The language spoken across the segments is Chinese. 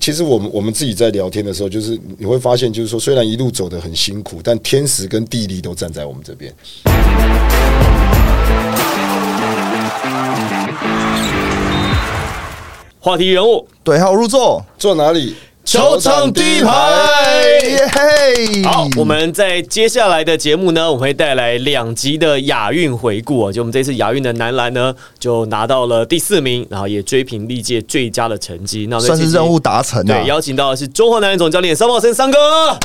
其实我们我们自己在聊天的时候，就是你会发现，就是说虽然一路走得很辛苦，但天时跟地利都站在我们这边。话题人物对号入座，坐哪里？球场第一排。耶嘿！好，我们在接下来的节目呢，我们会带来两集的亚运回顾啊。就我们这次亚运的男篮呢，就拿到了第四名，然后也追平历届最佳的成绩。那算是任务达成啊对，！邀请到的是中华男篮总教练桑茂森三哥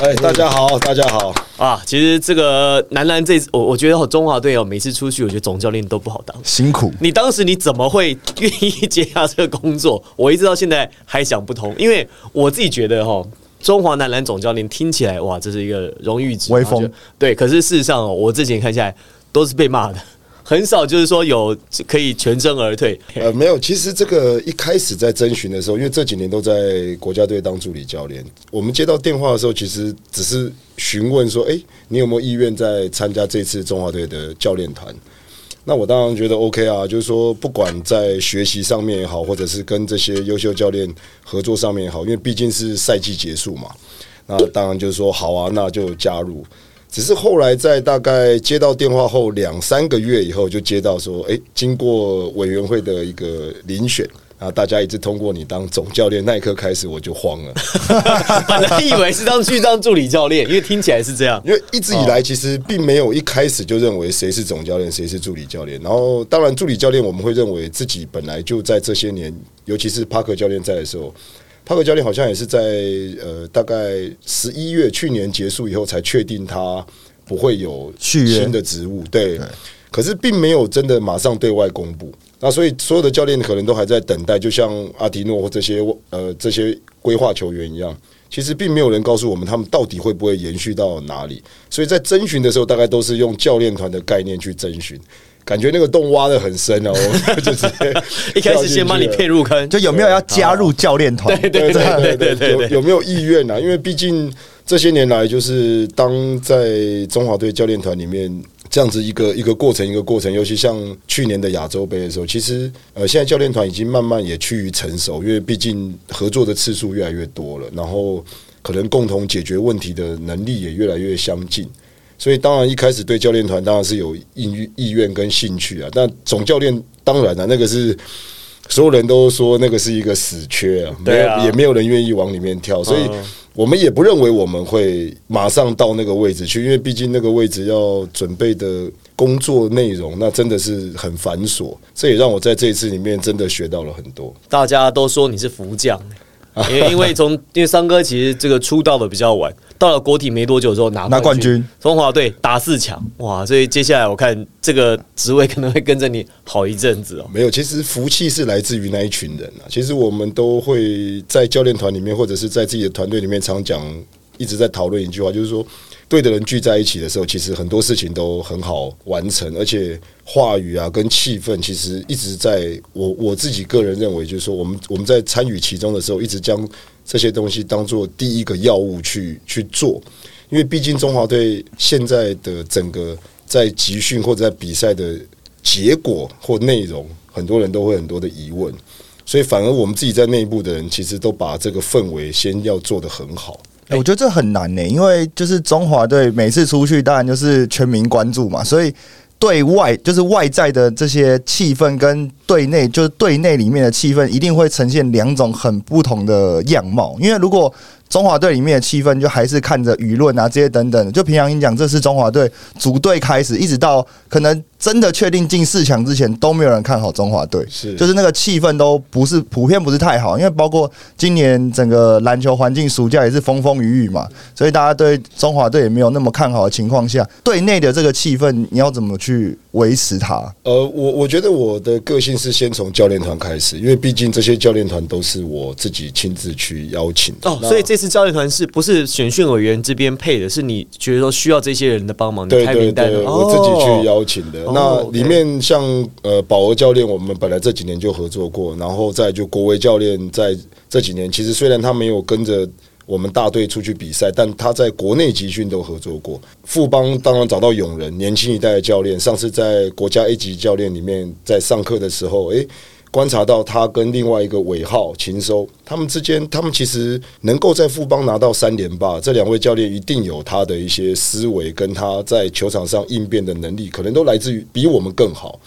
哎，大家好，大家好。啊。其实这个男篮这次，我我觉得哦中华队哦，每次出去，我觉得总教练都不好当。辛苦，你当时你怎么会愿意接下这个工作？我一直到现在还想不通，因为我自己觉得哈，中华男篮总教练听起来哇，这是一个荣誉值，威风对。可是事实上哦，我之前看下来都是被骂的，很少就是说有可以全身而退。呃，没有，其实这个一开始在征询的时候，因为这几年都在国家队当助理教练，我们接到电话的时候，其实只是询问说，哎、你有没有意愿在参加这次中华队的教练团？那我当然觉得 OK 啊，就是说，不管在学习上面也好，或者是跟这些优秀教练合作上面也好，因为毕竟是赛季结束嘛，那当然就是说好啊，那就加入。只是后来在大概接到电话后两三个月以后，就接到说，诶，经过委员会的一个遴选，然后大家一直通过你当总教练，那一刻开始我就慌了，本来以为是当去当助理教练，因为听起来是这样。因为一直以来其实并没有一开始就认为谁是总教练，谁是助理教练。然后当然助理教练我们会认为自己本来就在这些年，尤其是帕克教练在的时候。帕克教练好像也是在呃大概十一月去年结束以后才确定他不会有续约新的职务，对。可是并没有真的马上对外公布，那所以所有的教练可能都还在等待，就像阿迪诺或这些呃这些规划球员一样。其实并没有人告诉我们他们到底会不会延续到哪里，所以在征询的时候，大概都是用教练团的概念去征询，感觉那个洞挖的很深哦，我 就直接一开始先把你骗入坑，就有没有要加入教练团？对对对对对对对有有没有意愿啊？因为毕竟这些年来，就是当在中华队教练团里面这样子一个一个过程一个过程，尤其像去年的亚洲杯的时候，其实呃，现在教练团已经慢慢也趋于成熟，因为毕竟合作的次数越来越多了，然后可能共同解决问题的能力也越来越相近。所以当然一开始对教练团当然是有意意愿跟兴趣啊，但总教练当然了、啊那个是所有人都说那个是一个死缺啊，没有也没有人愿意往里面跳，所以嗯我们也不认为我们会马上到那个位置去，因为毕竟那个位置要准备的工作内容那真的是很繁琐，这也让我在这一次里面真的学到了很多。大家都说你是福将，因为因为从因为三哥其实这个出道的比较晚，到了国体没多久之后拿拿冠军，中华队打四强，哇！所以接下来我看这个职位可能会跟着你好一阵子哦。没有，其实福气是来自于那一群人啊。其实我们都会在教练团里面，或者是在自己的团队里面，常讲，一直在讨论一句话，就是说，对的人聚在一起的时候，其实很多事情都很好完成，而且话语啊跟气氛，其实一直在我我自己个人认为，就是说，我们我们在参与其中的时候，一直将这些东西当做第一个药物去去做，因为毕竟中华队现在的整个在集训或者在比赛的结果或内容，很多人都会很多的疑问，所以反而我们自己在内部的人，其实都把这个氛围先要做得很好。欸我觉得这很难呢、因为就是中华队每次出去，当然就是全民关注嘛，所以对外就是外在的这些气氛跟对内就是对内里面的气氛，一定会呈现两种很不同的样貌。因为如果中华队里面的气氛就还是看着舆论啊这些等等，就平常你讲，这是中华队组队开始，一直到可能真的确定进四强之前，都没有人看好中华队，是就是那个气氛都不是普遍不是太好，因为包括今年整个篮球环境暑假也是风风雨雨嘛，所以大家对中华队也没有那么看好的情况下，队内的这个气氛你要怎么去维持它？呃，我我觉得我的个性是先从教练团开始，因为毕竟这些教练团都是我自己亲自去邀请的。哦，所以这次教练团是不是选训委员这边配的？是你觉得说需要这些人的帮忙，你对对开名单我自己去邀请的。哦那里面像呃宝儿教练，我们本来这几年就合作过，然后再就国威教练在这几年，其实虽然他没有跟着。我们大队出去比赛，但他在国内集训都合作过。富邦当然找到永仁，年轻一代的教练，上次在国家 A 级教练里面在上课的时候，诶、观察到他跟另外一个尾号秦收，他们之间，他们其实能够在富邦拿到三连霸，这两位教练一定有他的一些思维，跟他在球场上应变的能力，可能都来自于比我们更好。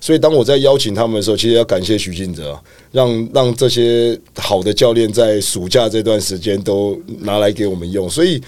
所以当我在邀请他们的时候，其实要感谢徐静哲，让让这些好的教练在暑假这段时间都拿来给我们用，所以。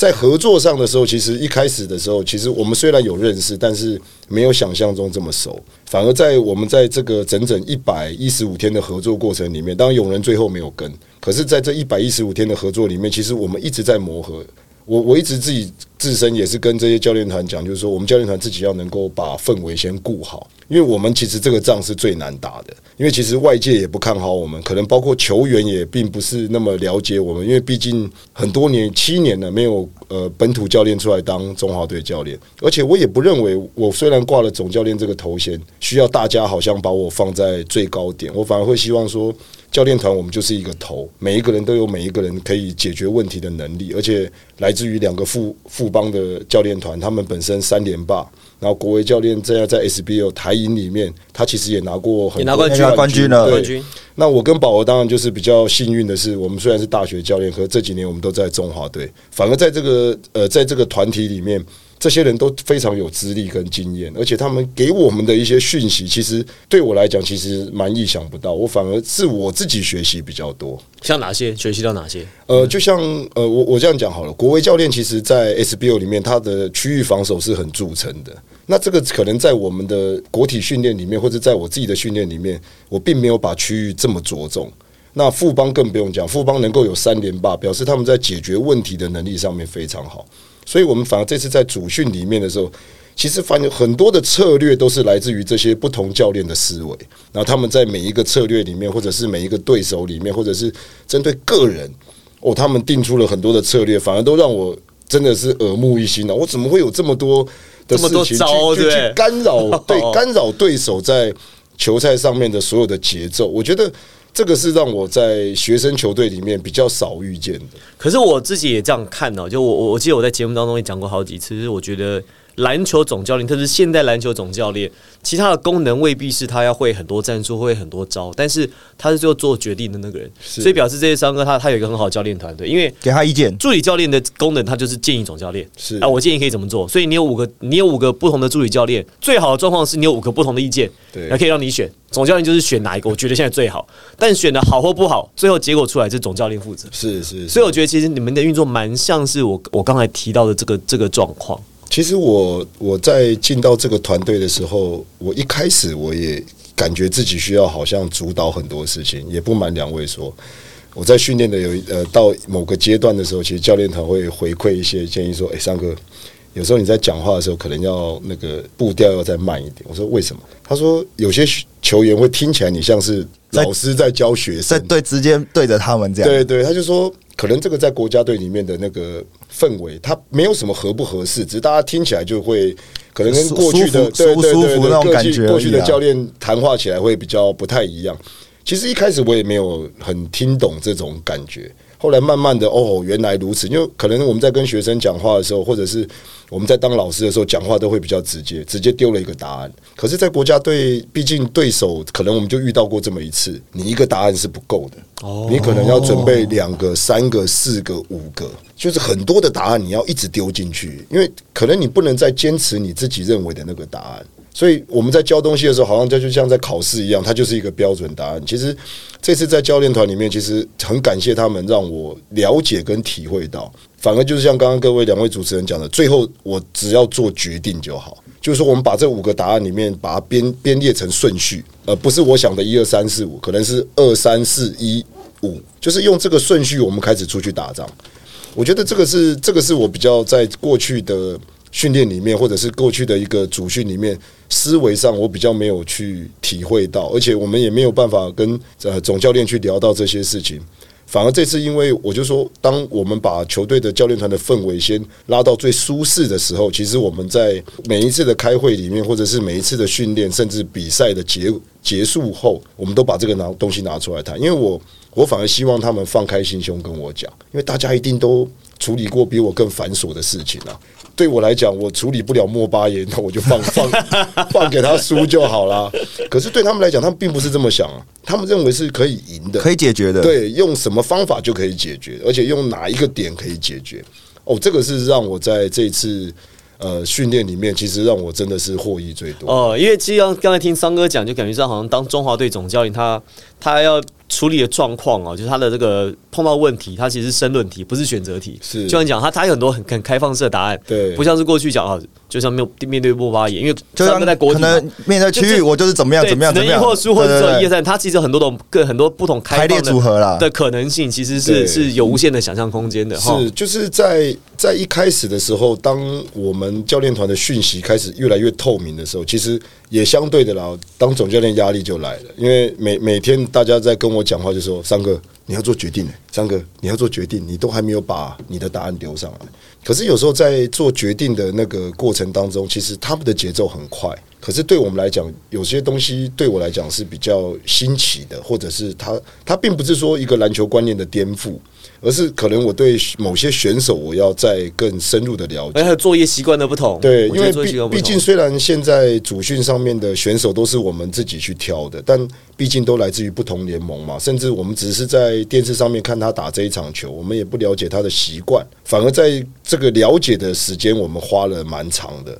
在合作上的时候，其实一开始的时候，其实我们虽然有认识，但是没有想象中这么熟。反而在我们在这个整整一百一十五天的合作过程里面，当然永仁最后没有跟，可是在这一百一十五天的合作里面，其实我们一直在磨合。我我一直自己自身也是跟这些教练团讲，就是说我们教练团自己要能够把氛围先顾好，因为我们其实这个仗是最难打的，因为其实外界也不看好我们，可能包括球员也并不是那么了解我们，因为毕竟很多年七年了没有呃本土教练出来当中华队教练，而且我也不认为我虽然挂了总教练这个头衔，需要大家好像把我放在最高点，我反而会希望说。教练团，我们就是一个头，每一个人都有每一个人可以解决问题的能力，而且来自于两个副副帮的教练团，他们本身三连霸，然后国威教练这样在 SBO 台银里面，他其实也拿过很多冠军了。冠军，那我跟宝儿当然就是比较幸运的是，我们虽然是大学教练，可这几年我们都在中华队，反而在这个呃，在这个团体里面。这些人都非常有资历跟经验，而且他们给我们的一些讯息，其实对我来讲，其实蛮意想不到。我反而是我自己学习比较多。像哪些学习到哪些？呃，就像呃，我我这样讲好了。国威教练其实，在 SBO 里面，他的区域防守是很著称的。那这个可能在我们的国体训练里面，或者在我自己的训练里面，我并没有把区域这么着重。那富邦更不用讲，富邦能够有三连霸，表示他们在解决问题的能力上面非常好。所以，我们反而这次在主训里面的时候，其实发现很多的策略都是来自于这些不同教练的思维。然后，他们在每一个策略里面，或者是每一个对手里面，或者是针对个人，哦，他们定出了很多的策略，反而都让我真的是耳目一新了。我怎么会有这么多的事情去去干扰对干扰对手在球赛上面的所有的节奏？我觉得。这个是让我在学生球队里面比较少遇见的。可是我自己也这样看呢，就我我我记得我在节目当中也讲过好几次，就是我觉得。篮球总教练，特别是现代篮球总教练，其他的功能未必是他要会很多战术，会很多招，但是他是最后做决定的那个人，所以表示这些三哥他他有一个很好的教练团队，因为给他意见。助理教练的功能，他就是建议总教练，是。啊，我建议可以怎么做，所以你有五个，你有五个不同的助理教练，最好的状况是你有五个不同的意见，对，可以让你选，总教练就是选哪一个，我觉得现在最好，但选的好或不好，最后结果出来是总教练负责，是是，所以我觉得其实你们的运作蛮像是我我刚才提到的这个这个状况。其实我我在进到这个团队的时候，我一开始我也感觉自己需要好像主导很多事情。也不瞒两位说，我在训练的有呃到某个阶段的时候，其实教练团会回馈一些建议，说：“哎，三哥，有时候你在讲话的时候，可能要那个步调要再慢一点。”我说：“为什么？”他说：“有些球员会听起来你像是老师在教学生，在对直接对着他们这样。”对对，他就说。可能这个在国家队里面的那个氛围，它没有什么合不合适，只是大家听起来就会可能跟过去的对对对对过去的教练谈话起来会比较不太一样。其实一开始我也没有很听懂这种感觉。后来慢慢的，哦，原来如此。因为可能我们在跟学生讲话的时候，或者是我们在当老师的时候，讲话都会比较直接，直接丢了一个答案。可是，在国家队，毕竟对手可能我们就遇到过这么一次，你一个答案是不够的，哦，你可能要准备两个、三个、四个、五个，就是很多的答案你要一直丢进去，因为可能你不能再坚持你自己认为的那个答案。所以我们在教东西的时候，好像就就像在考试一样，它就是一个标准答案。其实这次在教练团里面，其实很感谢他们，让我了解跟体会到。反而就是像刚刚各位两位主持人讲的，最后我只要做决定就好。就是说，我们把这五个答案里面，把它编编列成顺序，而不是我想的一二三四五，可能是二三四一五，就是用这个顺序，我们开始出去打仗。我觉得这个是这个是我比较在过去的。训练里面，或者是过去的一个主训里面，思维上我比较没有去体会到，而且我们也没有办法跟呃总教练去聊到这些事情。反而这次，因为我就说，当我们把球队的教练团的氛围先拉到最舒适的时候，其实我们在每一次的开会里面，或者是每一次的训练，甚至比赛的结结束后，我们都把这个拿东西拿出来谈，因为我我反而希望他们放开心胸跟我讲，因为大家一定都处理过比我更繁琐的事情啊。对我来讲，我处理不了莫巴耶，那我就放 放放给他输就好啦。可是对他们来讲，他们并不是这么想啊，他们认为是可以赢的，可以解决的。对，用什么方法就可以解决，而且用哪一个点可以解决。哦，这个是让我在这一次呃训练里面，其实让我真的是获益最多。哦，因为其实刚刚才听桑哥讲，就感觉上好像当中华队总教练，他他要处理的状况哦，就是他的这个碰到问题，他其实是申论题，不是选择题。是就像讲他他有很多很很开放式的答案，对不像是过去讲啊，就像面面对莫巴野，因为就像在国可能面对区域，我就是怎么样怎么样怎么样，只能赢或输或者对对对。只有一二三，它其实有很多种各很多不同开排列组合啦。的可能性，其实是是有无限的想象空间的哈。是，就是在在一开始的时候，当我们教练团的讯息开始越来越透明的时候，其实也相对的啦，当总教练压力就来了，因为每每天大家在跟我讲话，就说三哥你要做决定、欸，三哥你要做决定，你都还没有把你的答案丢上来。可是有时候在做决定的那个过程当中，其实他们的节奏很快。可是对我们来讲，有些东西对我来讲是比较新奇的，或者是他他并不是说一个篮球观念的颠覆，而是可能我对某些选手我要再更深入的了解。还有作业习惯的不同，对，因为毕竟虽然现在主训上面的选手都是我们自己去挑的，但毕竟都来自于不同联盟嘛，甚至我们只是在电视上面看他打这一场球，我们也不了解他的习惯，反而在这个了解的时间，我们花了蛮长的。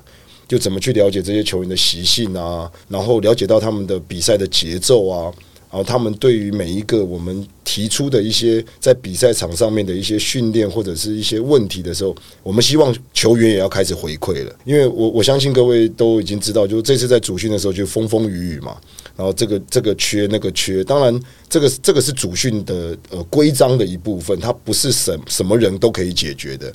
就怎么去了解这些球员的习性啊，然后了解到他们的比赛的节奏啊，然后他们对于每一个我们提出的一些在比赛场上面的一些训练或者是一些问题的时候，我们希望球员也要开始回馈了，因为我我相信各位都已经知道，就是这次在主训的时候就风风雨雨嘛，然后这个这个缺那个缺，当然这个这个是主训的呃规章的一部分，它不是什什么人都可以解决的。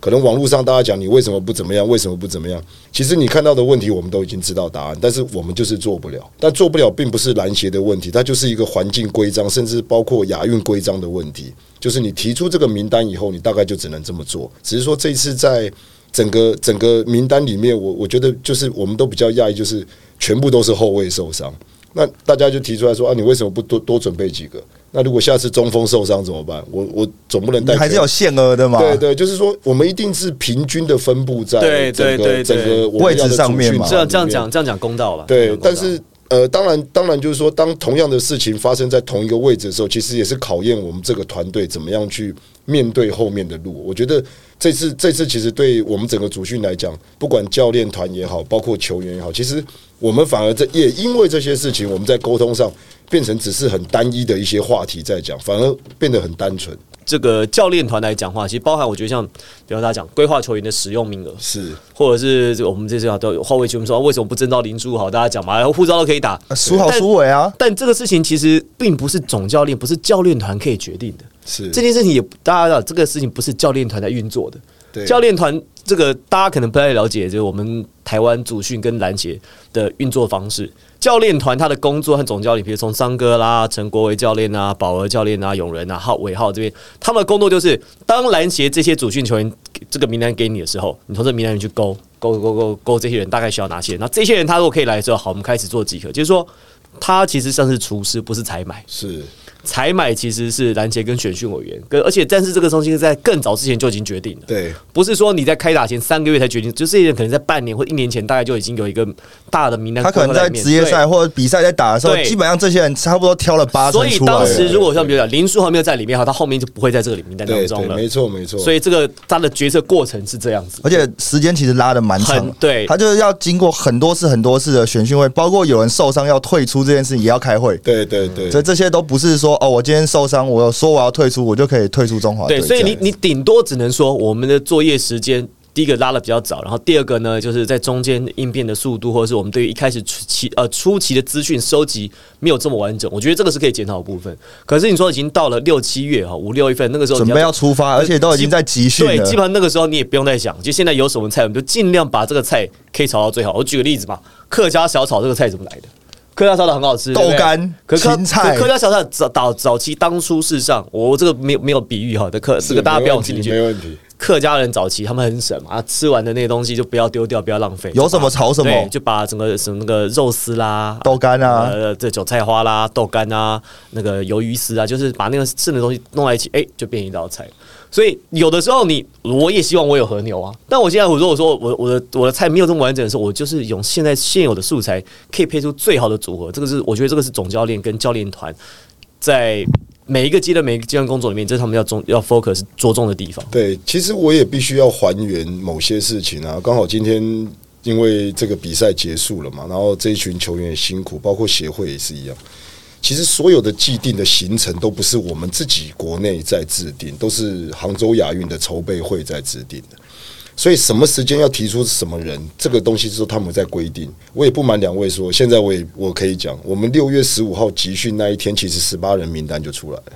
可能网络上大家讲你为什么不怎么样，为什么不怎么样？其实你看到的问题，我们都已经知道答案，但是我们就是做不了。但做不了，并不是篮协的问题，它就是一个环境规章，甚至包括亚运规章的问题。就是你提出这个名单以后，你大概就只能这么做。只是说这一次在整个整个名单里面，我我觉得就是我们都比较讶异，就是全部都是后卫受伤。那大家就提出来说啊，你为什么不多多准备几个？那如果下次中锋受伤怎么办？我我总不能带还是有限额的嘛？对对，就是说我们一定是平均的分布在对对对对整个位置上面嘛这样这样讲这样讲公道了。对但是呃，当然当然就是说，当同样的事情发生在同一个位置的时候，其实也是考验我们这个团队怎么样去面对后面的路。我觉得这次这次其实对我们整个主训来讲，不管教练团也好，包括球员也好，其实我们反而这也因为这些事情，我们在沟通上变成只是很单一的一些话题在讲，反而变得很单纯。这个教练团来讲话，其实包含我觉得像，比方大家讲规划球员的使用名额，是或者是这个我们这次啊都有后卫球员说啊为什么不征召林书豪？大家讲嘛，然后护照都可以打，呃输好输尾啊，但这个事情其实并不是总教练，不是教练团可以决定的。是这件事情也大家知道，这个事情不是教练团在运作的。对教练团这个大家可能不太了解，就是我们台湾主训跟篮协的运作方式。教练团他的工作和总教练，比如从桑哥啦、陈国维教练啊、宝儿教练啊、永仁啊、浩伟浩这边，他们的工作就是当篮协这些主训球员这个名单给你的时候，你从这名单里去勾勾勾勾勾这些人大概需要哪些人，那这些人他如果可以来的时候，好，我们开始做集合，就是说他其实像是厨师，不是采买。是采买其实是篮协跟选训委员，跟而且但是这个东西是在更早之前就已经决定了。对不是说你在开打前三个月才决定，就这些人可能在半年或一年前，大概就已经有一个大的名单。他可能在职业赛或者比赛在打的时候，基本上这些人差不多挑了八成所以。当时如果像比如讲林书豪没有在里面哈，他后面就不会在这个名单当中了。没错没错。所以这个他的决策过程是这样子。而且时间其实拉的蛮长对他就是要经过很多次、很多次的选训会，包括有人受伤要退出这件事情也要开会，对对对，所以这些都不是说哦，我今天受伤，我说我要退出，我就可以退出中华队。对，所以你你顶多只能说我们的作业时间。第一个拉的比较早，然后第二个呢，就是在中间应变的速度，或者是我们对于一开始初期呃初期的资讯收集没有这么完整，我觉得这个是可以检讨的部分。可是你说已经到了六七月哈，五六月份那个时候你准备要出发，而且都已经在集训对，基本。上那个时候你也不用再想，就现在有什么菜，我们就尽量把这个菜可以炒到最好。我举个例子吧，客家小炒这个菜怎么来的？客家小炒很好吃，豆干芹菜客家小炒早早早期当初事实上，我这个没有没有比喻哈这客，这个大家不要往心里去没。问题。客家人早期他们很省嘛，吃完的那些东西就不要丢掉，不要浪费，有什么炒什么，就把整个什么那个肉丝啦、豆干啊，呃，这韭菜花啦、豆干啊、那个鱿鱼丝啊，就是把那个剩的东西弄在一起，哎、就变一道菜。所以有的时候你，我也希望我有和牛啊，但我现在我如果说我我的我的菜没有这么完整的时候，我就是用现在现有的素材可以配出最好的组合。这个是我觉得这个是总教练跟教练团在每一个阶段每一个阶段工作里面，这是他们要重要 focus 着重的地方。对，其实我也必须要还原某些事情啊。刚好今天因为这个比赛结束了嘛，然后这一群球员也辛苦，包括协会也是一样。其实所有的既定的行程都不是我们自己国内在制定，都是杭州亚运的筹备会在制定的。所以什么时间要提出什么人，这个东西是他们在规定。我也不瞒两位说，现在我也我可以讲，我们六月十五号集训那一天，其实十八人名单就出来了。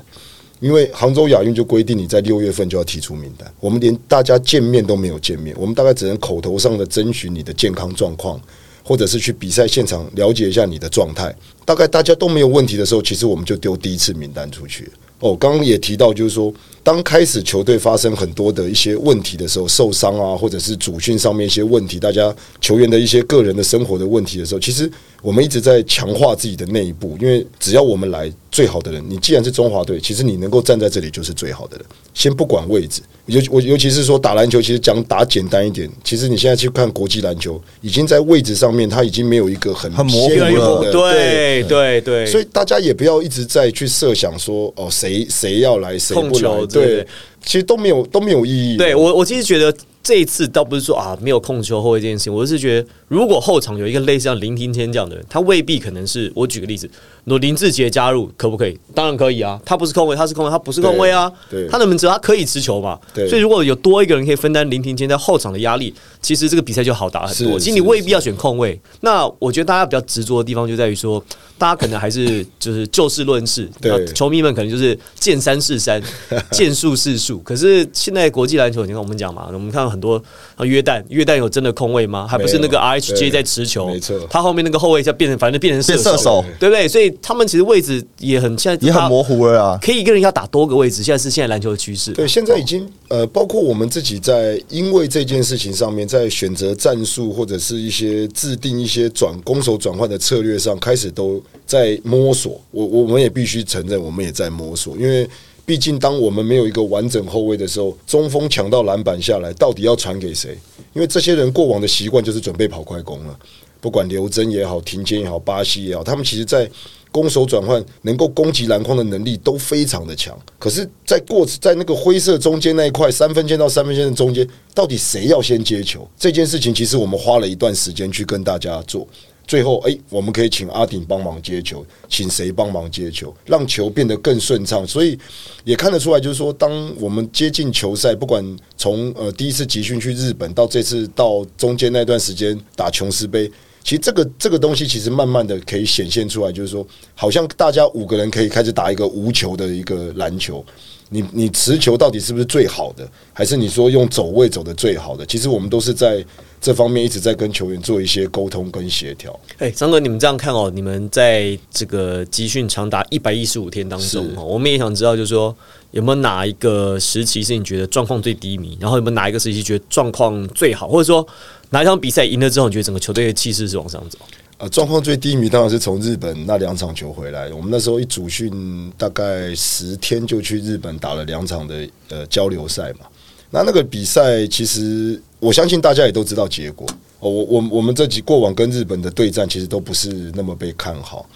因为杭州亚运就规定你在六月份就要提出名单，我们连大家见面都没有见面，我们大概只能口头上的征询你的健康状况，或者是去比赛现场了解一下你的状态。大概大家都没有问题的时候，其实我们就丢第一次名单出去。哦，刚刚也提到，就是说，当开始球队发生很多的一些问题的时候，受伤啊，或者是主训上面一些问题，大家球员的一些个人的生活的问题的时候，其实我们一直在强化自己的内部，因为只要我们来，最好的人，你既然是中华队，其实你能够站在这里就是最好的人。先不管位置，尤我尤其是说打篮球，其实讲打简单一点，其实你现在去看国际篮球，已经在位置上面，它已经没有一个很很模糊了的对对对，所以大家也不要一直在去设想说哦，谁谁要来，谁控不来，对。对，其实都没有都没有意义。对我，我其实觉得这一次倒不是说啊没有控球后卫这件事情，我是觉得如果后场有一个类似像林庭谦这样的人，他未必可能是我举个例子，如果林志杰加入可不可以？当然可以啊，他不是控卫，他是控卫，他不是控卫啊，他能不能持球？他可以持球嘛？对所以如果有多一个人可以分担林庭谦在后场的压力，其实这个比赛就好打很多。其实你未必要选控卫。那我觉得大家比较执着的地方就在于说，大家可能还是就是就事论事，对球迷们可能就是见山是山，见树是树。可是现在国际篮球，你看我们讲嘛，我们看到很多啊约旦，约旦有真的控卫吗？还不是那个 RHJ 在持球，没错他后面那个后卫就变成反正变成射变射手对不对？所以他们其实位置也很现在也很模糊了啊。可以一个人要打多个位置，现在是现在篮球的趋势。对，现在已经呃，包括我们自己在因为这件事情上面，在选择战术或者是一些制定一些转攻守转换的策略上，开始都在摸索。我我们也必须承认，我们也在摸索，因为毕竟当我们没有一个完整后卫的时候，中锋抢到篮板下来，到底要传给谁？因为这些人过往的习惯就是准备跑快攻了，不管刘真也好，庭坚也好，巴西也好，他们其实在攻守转换能够攻击篮筐的能力都非常的强。可是，在过在那个灰色中间那一块三分线到三分线的中间，到底谁要先接球？这件事情其实我们花了一段时间去跟大家做。最后，哎、我们可以请阿顶帮忙接球，请谁帮忙接球，让球变得更顺畅。所以也看得出来，就是说，当我们接近球赛，不管从呃第一次集训去日本，到这次到中间那段时间打琼斯杯，其实这个这个东西其实慢慢的可以显现出来，就是说，好像大家五个人可以开始打一个无球的一个篮球。你你持球到底是不是最好的，还是你说用走位走的最好的？其实我们都是在这方面一直在跟球员做一些沟通跟协调。哎，张哥，你们这样看哦，你们在这个集训长达一百一十五天当中是哦，我们也想知道，就是说有没有哪一个时期是你觉得状况最低迷，然后有没有哪一个时期觉得状况最好，或者说哪一场比赛赢了之后，你觉得整个球队的气势是往上走？呃，状况最低迷当然是从日本那两场球回来。我们那时候一主训大概十天就去日本打了两场的呃交流赛嘛。那那个比赛其实我相信大家也都知道结果。哦，我我我们这几过往跟日本的对战其实都不是那么被看好。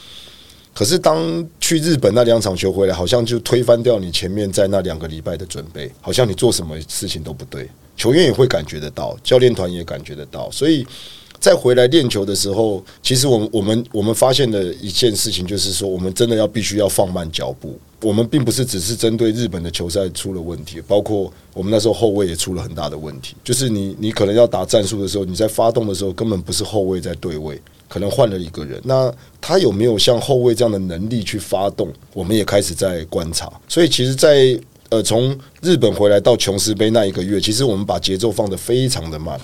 可是当去日本那两场球回来，好像就推翻掉你前面在那两个礼拜的准备，好像你做什么事情都不对，球员也会感觉得到，教练团也感觉得到，所以。再回来练球的时候，其实我们我们我们发现的一件事情就是说，我们真的要必须要放慢脚步。我们并不是只是针对日本的球赛出了问题，包括我们那时候后卫也出了很大的问题。就是你你可能要打战术的时候，你在发动的时候根本不是后卫在对位，可能换了一个人。那他有没有像后卫这样的能力去发动？我们也开始在观察。所以其实，在呃从日本回来到琼斯杯那一个月，其实我们把节奏放得非常的慢。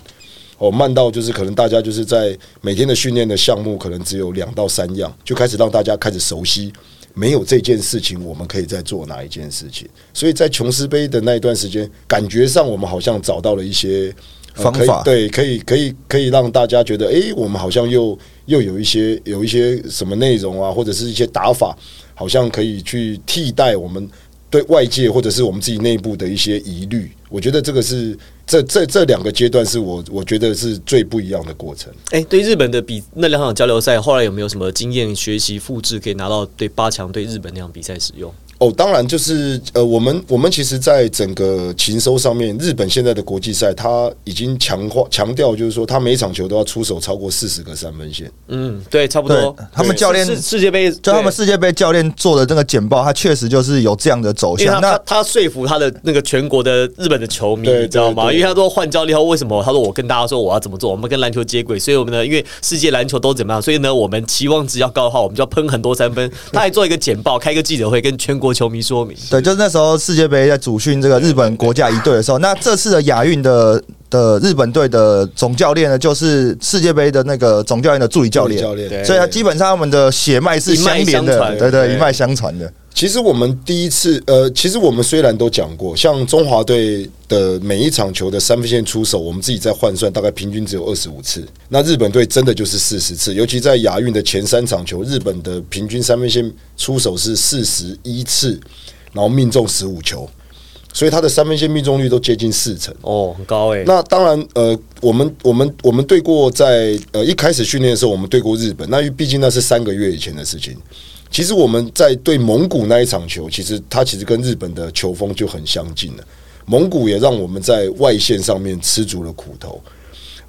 哦，慢到就是可能大家就是在每天的训练的项目可能只有两到三样，就开始让大家开始熟悉没有这件事情，我们可以再做哪一件事情？所以在琼斯杯的那一段时间，感觉上我们好像找到了一些。呃方法对，可以可以可以让大家觉得，哎，我们好像又又有一些有一些什么内容啊，或者是一些打法，好像可以去替代我们对外界或者是我们自己内部的一些疑虑。我觉得这个是这这这两个阶段是我我觉得是最不一样的过程。哎、对日本的比那两场交流赛，后来有没有什么经验学习复制，可以拿到对八强对日本那场比赛使用？哦，当然就是呃，我们我们其实，在整个勤收上面，日本现在的国际赛，他已经强化强调，就是说，他每一场球都要出手超过四十个三分线。嗯，对，差不多。他们教练世世界杯，就他们世界杯教练做的这个简报，他确实就是有这样的走向。那他说服他的那个全国的日本的球迷，对你知道吗？因为他说换教练后，为什么？他说我跟大家说我要怎么做，我们跟篮球接轨，所以我们呢，因为世界篮球都怎么样，所以呢，我们期望值要高的话，我们就要喷很多三分。他还做一个简报，开一个记者会，跟全国球迷说明。对，就是那时候世界杯在主训这个日本国家一队的时候，那这次的亚运的的日本队的总教练呢，就是世界杯的那个总教练的助理教练，教练。所以他基本上他们的血脉是相连的，对对，对。一脉相传的。其实我们第一次，呃，其实我们虽然都讲过，像中华队的每一场球的三分线出手，我们自己在换算，大概平均只有二十五次。那日本队真的就是四十次，尤其在亚运的前三场球，日本的平均三分线出手是四十一次，然后命中十五球，所以他的三分线命中率都接近四成。哦，很高哎、那当然，呃，我们我们我们对过在呃一开始训练的时候，我们对过日本，那因为毕竟那是三个月以前的事情。其实我们在对蒙古那一场球，其实它其实跟日本的球风就很相近了。蒙古也让我们在外线上面吃足了苦头，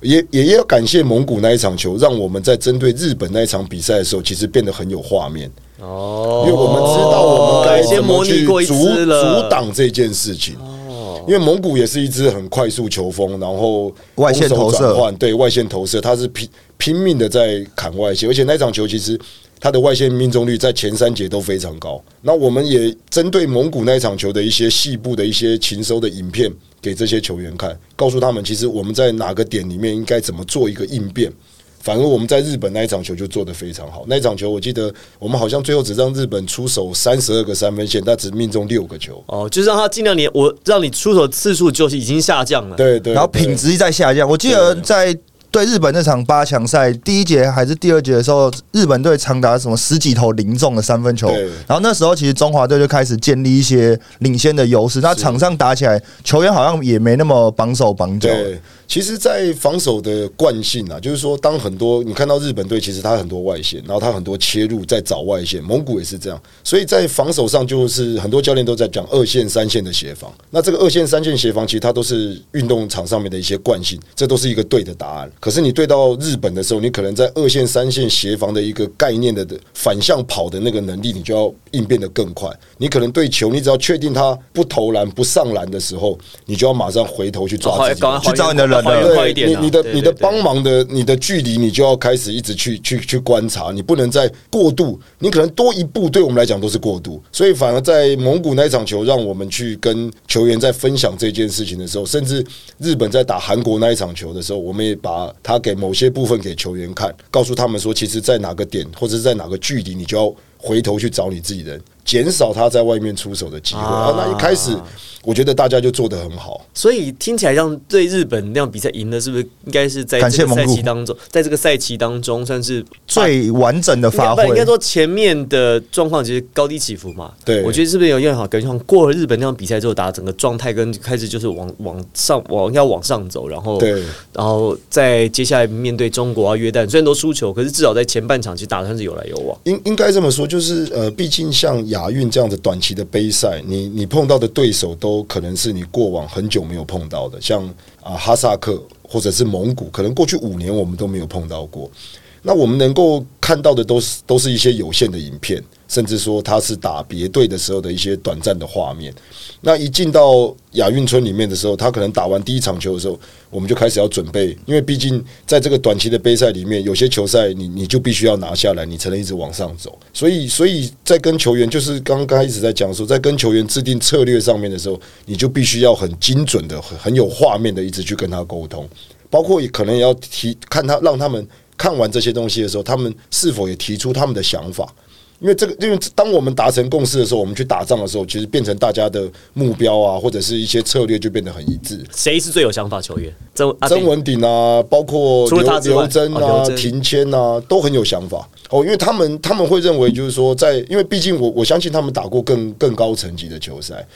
也也也要感谢蒙古那一场球，让我们在针对日本那一场比赛的时候，其实变得很有画面。哦因为我们知道我们该先怎么模拟去阻过一次，阻挡这件事情。因为蒙古也是一支很快速球风，然后外线投射换，对外线投射，他是拼拼命的在砍外线，而且那场球其实他的外线命中率在前三节都非常高。那我们也针对蒙古那一场球的一些细部的一些勤收的影片给这些球员看，告诉他们其实我们在哪个点里面应该怎么做一个应变。反而我们在日本那一场球就做得非常好。那一场球我记得我们好像最后只让日本出手三十二个三分线，但只命中六个球。哦，就是让他尽量你我让你出手次数就是已经下降了。对对，对然后品质在下降。我记得在对日本那场八强赛第一节还是第二节的时候，日本队长达什么十几投零中的三分球，然后那时候其实中华队就开始建立一些领先的优势。那场上打起来，球员好像也没那么绑手绑脚。对，其实，在防守的惯性啊，就是说，当很多你看到日本队，其实他很多外线，然后他很多切入在找外线，蒙古也是这样，所以在防守上，就是很多教练都在讲二线、三线的协防。那这个二线、三线协防，其实它都是运动场上面的一些惯性，这都是一个对的答案。可是你对到日本的时候，你可能在二线、三线协防的一个概念的的反向跑的那个能力，你就要应变得更快。你可能对球，你只要确定他不投篮、不上篮的时候，你就要马上回头去抓去找你的人快一对点啊你你的你的帮忙的你的距离，你就要开始一直去去去观察，你不能再过度，你可能多一步，对我们来讲都是过度，所以反而在蒙古那一场球，让我们去跟球员在分享这件事情的时候，甚至日本在打韩国那一场球的时候，我们也把它给某些部分给球员看，告诉他们说，其实，在哪个点或者是在哪个距离，你就要回头去找你自己人，减少他在外面出手的机会啊啊。那一开始，我觉得大家就做得很好。所以听起来像对日本那样比赛赢的，是不是应该是在这个赛期当中，在这个赛期当中算是最完整的发挥应该说前面的状况其实高低起伏嘛？对我觉得是不是有点好？感觉像过了日本那场比赛之后，打整个状态跟开始就是往往上往要往上走，然后对然后在接下来面对中国啊、约旦，虽然都输球，可是至少在前半场其实打的算是有来有往。应应该这么说，就是呃，毕竟像亚运这样子短期的杯赛，你你碰到的对手都可能是你过往很久没有碰到的，像啊、哈萨克或者是蒙古，可能过去五年我们都没有碰到过。那我们能够看到的都是都是一些有限的影片，甚至说他是打别队的时候的一些短暂的画面。那一进到亚运村里面的时候，他可能打完第一场球的时候，我们就开始要准备，因为毕竟在这个短期的杯赛里面，有些球赛你你就必须要拿下来，你才能一直往上走。所以，所以在跟球员，就是刚刚一直在讲说，在跟球员制定策略上面的时候，你就必须要很精准的、很很有画面的，一直去跟他沟通，包括也可能也要提看他，让他们看完这些东西的时候，他们是否也提出他们的想法。因为这个，因为当我们达成共识的时候，我们去打仗的时候，其实变成大家的目标啊，或者是一些策略就变得很一致。谁是最有想法球员？曾曾文鼎啊，包括刘刘真啊、庭谦啊，都很有想法哦。因为他们他们会认为，就是说在，因为毕竟我我相信他们打过更更高层级的球赛，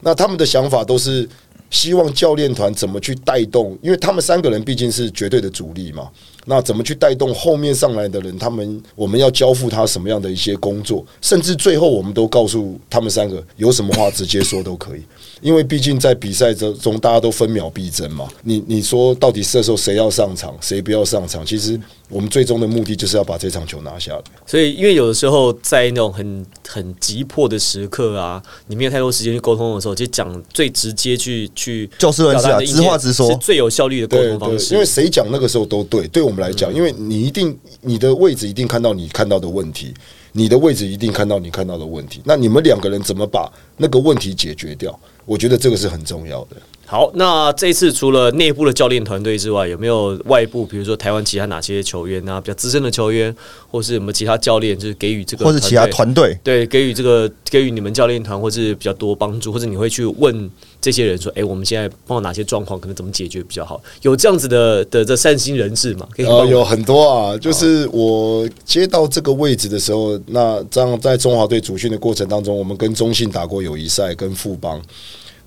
那他们的想法都是希望教练团怎么去带动，因为他们三个人毕竟是绝对的主力嘛。那怎么去带动后面上来的人？他们我们要交付他什么样的一些工作，甚至最后我们都告诉他们三个有什么话直接说都可以，因为毕竟在比赛中中大家都分秒必争嘛。你你说到底射手谁要上场，谁不要上场？其实我们最终的目的就是要把这场球拿下来。所以，因为有的时候在那种很很急迫的时刻啊，你没有太多时间去沟通的时候，其实讲最直接去去就事论事啊表达的意见直话直说是最有效率的沟通方式。因为谁讲那个时候都对，对我们来讲，因为你一定你的位置一定看到你看到的问题，你的位置一定看到你看到的问题。那你们两个人怎么把那个问题解决掉？我觉得这个是很重要的。好，那这一次除了内部的教练团队之外，有没有外部，比如说台湾其他哪些球员啊，比较资深的球员，或是有没有其他教练，就是给予这个或者其他团队，对给予这个给予你们教练团或是比较多帮助，或者你会去问这些人说，哎、我们现在碰到哪些状况，可能怎么解决比较好？有这样子的的这善心人士嘛？可以呃，有很多啊，就是我接到这个位置的时候，那这样在中华队主训的过程当中，我们跟中信打过友谊赛，跟富邦。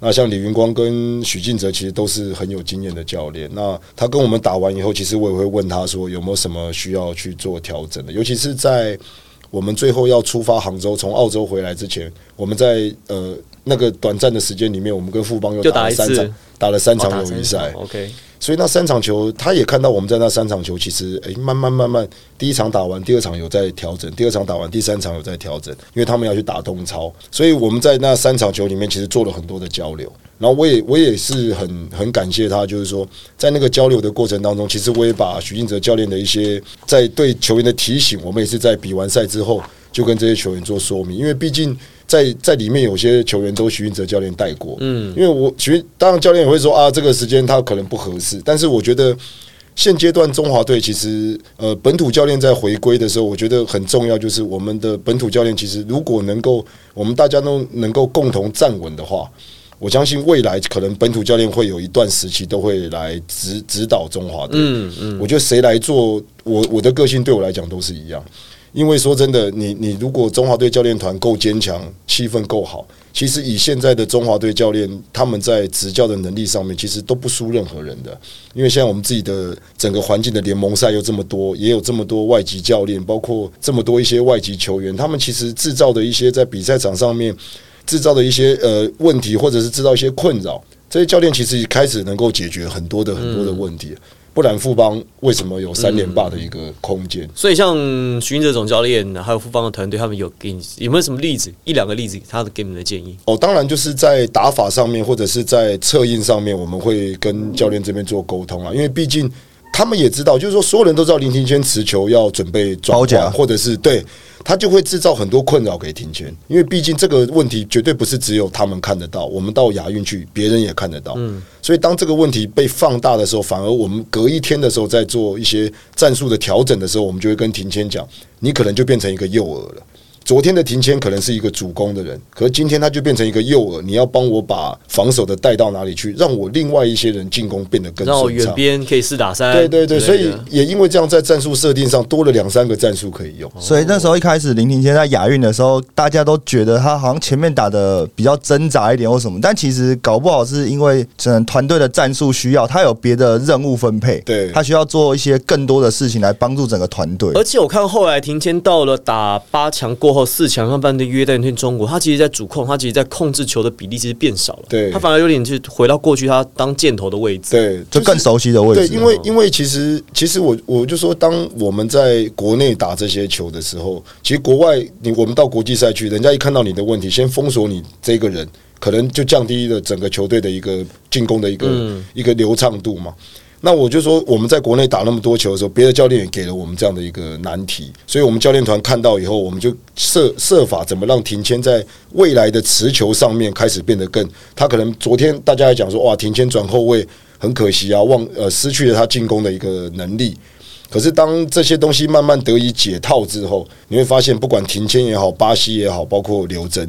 那像李云光跟许晋哲其实都是很有经验的教练。那他跟我们打完以后，其实我也会问他说有没有什么需要去做调整的，尤其是在我们最后要出发杭州，从澳洲回来之前，我们在呃那个短暂的时间里面，我们跟富邦又打了三场，打了三哦场友谊赛。，OK，所以那三场球，他也看到我们在那三场球，其实诶、慢慢慢慢，第一场打完，第二场有在调整，第二场打完，第三场有在调整，因为他们要去打东超，所以我们在那三场球里面其实做了很多的交流。然后我也我也是很很感谢他，就是说在那个交流的过程当中，其实我也把许晋哲教练的一些在对球员的提醒，我们也是在比完赛之后就跟这些球员做说明，因为毕竟在在里面有些球员都徐云哲教练带过，嗯，因为我其实当然教练也会说啊，这个时间他可能不合适，但是我觉得。现阶段中华队其实呃本土教练在回归的时候，我觉得很重要，就是我们的本土教练其实如果能够我们大家都能够共同站稳的话，我相信未来可能本土教练会有一段时期都会来指指导中华队。嗯嗯，我觉得谁来做，我我的个性对我来讲都是一样。因为说真的，你你如果中华队教练团够坚强，气氛够好，其实以现在的中华队教练，他们在执教的能力上面，其实都不输任何人的。因为现在我们自己的整个环境的联盟赛又这么多，也有这么多外籍教练，包括这么多一些外籍球员，他们其实制造的一些在比赛场上面制造的一些呃问题，或者是制造一些困扰，这些教练其实开始能够解决很多的很多的问题。不然富邦为什么有三连霸的一个空间？所以像徐英哲总教练还有富邦的团队，他们有给你有没有什么例子一两个例子，他给你们的建议？哦，当然就是在打法上面，或者是在策应上面，我们会跟教练这边做沟通啊。因为毕竟他们也知道，就是说所有人都知道林庭谦持球要准备转包夹换，或者是对他就会制造很多困扰给庭谦。因为毕竟这个问题绝对不是只有他们看得到，我们到亚运去，别人也看得到。嗯，所以当这个问题被放大的时候，反而我们隔一天的时候，在做一些战术的调整的时候，我们就会跟庭谦讲，你可能就变成一个诱饵了。昨天的庭谦可能是一个主攻的人，可是今天他就变成一个诱饵，你要帮我把防守的带到哪里去，让我另外一些人进攻变得更让我远。边可以四打三，对对对，所以也因为这样，在战术设定上多了两三个战术可以用。所以那时候一开始林庭谦在亚运的时候，大家都觉得他好像前面打的比较挣扎一点或什么，但其实搞不好是因为整团队的战术需要，他有别的任务分配，对他需要做一些更多的事情来帮助整个团队。而且我看后来庭谦到了打八强过后，四强上半队约旦对中国，他其实在主控，他其实在控制球的比例其实变少了，对他反而有点去回到过去他当箭头的位置。对，就是更熟悉的位置对，置，因为因为其实其实我我就说，当我们在国内打这些球的时候，其实国外你我们到国际赛去，人家一看到你的问题，先封锁你这个人，可能就降低了整个球队的一个进攻的一个、一个流畅度嘛。那我就说，我们在国内打那么多球的时候，别的教练也给了我们这样的一个难题，所以我们教练团看到以后，我们就设设法怎么让庭谦在未来的持球上面开始变得更，他可能昨天大家还讲说，哇，庭谦转后卫很可惜啊，忘呃失去了他进攻的一个能力。可是当这些东西慢慢得以解套之后，你会发现，不管庭谦也好，巴西也好，包括刘真。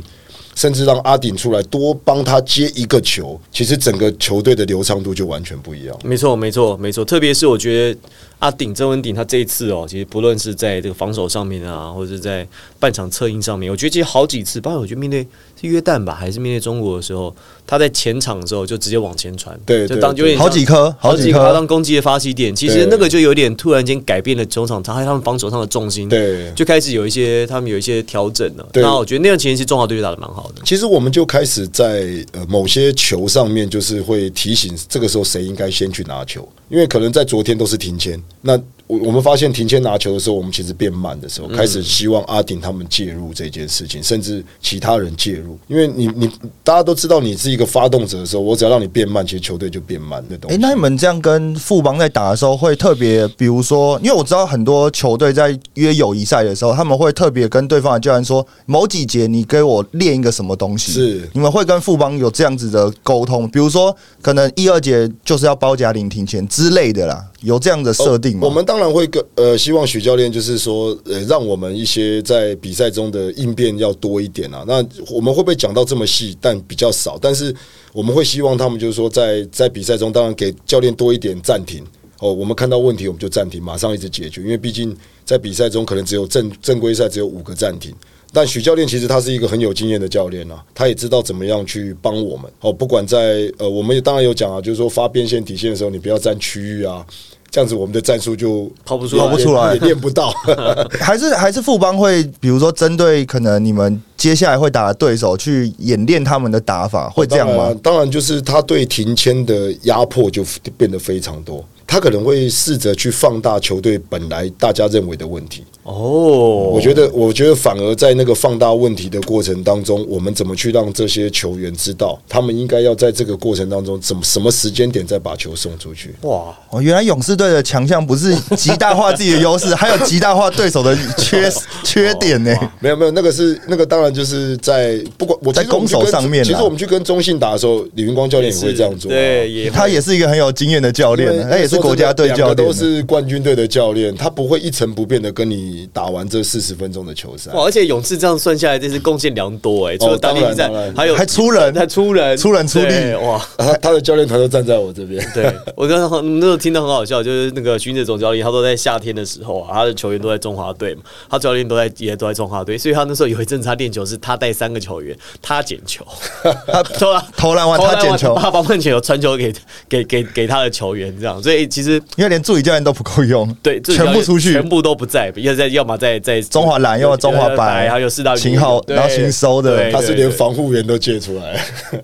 甚至让阿顶出来多帮他接一个球，其实整个球队的流畅度就完全不一样。没错，没错，没错。特别是我觉得阿顶郑文鼎他这一次哦，其实不论是在这个防守上面啊，或者是在半场策应上面，我觉得其实好几次，包括我觉得面对是约旦吧，还是面对中国的时候，他在前场的时候就直接往前传，对，就当有点好几颗，好几颗当攻击的发起点。其实那个就有点突然间改变了中场，他还他们防守上的重心，对，就开始有一些他们有一些调整了。那我觉得那样前期中华队打的蛮好的。其实我们就。开始在呃某些球上面，就是会提醒这个时候谁应该先去拿球，因为可能在昨天都是停签，那。我我们发现停签拿球的时候，我们其实变慢的时候，开始希望阿顶他们介入这件事情，甚至其他人介入。因为你你大家都知道你是一个发动者的时候，我只要让你变慢，其实球队就变慢的东西。哎，那你们这样跟富邦在打的时候，会特别，比如说，因为我知道很多球队在约友谊赛的时候，他们会特别跟对方的教练说，某几节你给我练一个什么东西。是你们会跟富邦有这样子的沟通，比如说可能一二节就是要包夹零停钱之类的啦。有这样的设定吗？我们当然会跟呃，希望许教练就是说，呃，让我们一些在比赛中的应变要多一点啊。那我们会不会讲到这么细？但比较少。但是我们会希望他们就是说，在在比赛中，当然给教练多一点暂停哦。我们看到问题，我们就暂停，马上一直解决。因为毕竟在比赛中，可能只有正正规赛只有五个暂停。但许教练其实他是一个很有经验的教练啊，他也知道怎么样去帮我们哦。不管在呃，我们也当然有讲啊，就是说发边线底线的时候，你不要占区域啊。这样子，我们的战术就跑不出跑不出来，也练不到。还是还是副帮会，比如说针对可能你们接下来会打的对手去演练他们的打法，会这样吗？当然，就是他对停签的压迫就变得非常多。他可能会试着去放大球队本来大家认为的问题。哦，我觉得，我觉得反而在那个放大问题的过程当中，我们怎么去让这些球员知道，他们应该要在这个过程当中怎么什么时间点再把球送出去？哇！哦，原来勇士队的强项不是极大化自己的优势，还有极大化对手的缺 缺点呢？没有没有，那个是那个当然就是在不管我在攻守上面，其实我们去跟中信打的时候，李云光教练也会这样做。对也，他也是一个很有经验的教练，他也是国家队教练，都是冠军队的教练，他不会一成不变的跟你。打完这四十分钟的球赛，哇！而且勇士这样算下来，这是贡献良多哎。除了当比赛，还有还出人，还出人，出人出力哇！他的教练团都站在我这边。对我刚刚那时候听到很好笑，就是那个勋哲总教练，他都在夏天的时候啊，他的球员都在中华队嘛，他教练都在也都在中华队，所以他那时候有一阵子他练球是他带三个球员，他捡球，他投篮投篮完他捡球，他把分球传球给给给给他的球员，这样。所以其实因为连助理教练都不够用，对，全部出去，全部都不在，要在要么在在。中华蓝，要么中华白，还有四大秦昊，然后新收的，他是连防护员都借出来。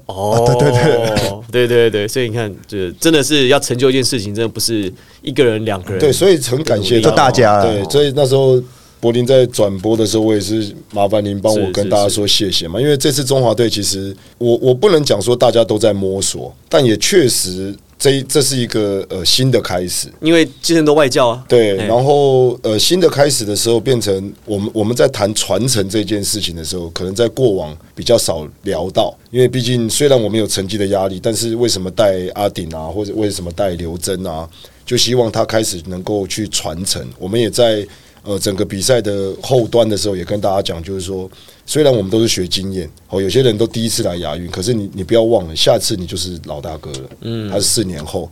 哦，对 对对，对对 对，所以你看，就真的是要成就一件事情，真的不是一个人、两个人。对，所以很感谢大家。对，所以那时候柏林在转播的时候，我也是麻烦您帮我跟大家说谢谢嘛。因为这次中华队其实，我我不能讲说大家都在摸索，但也确实。这这是一个呃新的开始，因为之前都外教啊，对，然后呃新的开始的时候，变成我们我们在谈传承这件事情的时候，可能在过往比较少聊到，因为毕竟虽然我们有成绩的压力，但是为什么带阿顶啊，或者为什么带刘真啊，就希望他开始能够去传承，我们也在。呃，整个比赛的后端的时候，也跟大家讲，就是说，虽然我们都是学经验，哦，有些人都第一次来亚运，可是你你不要忘了，下次你就是老大哥了。嗯，他是四年后，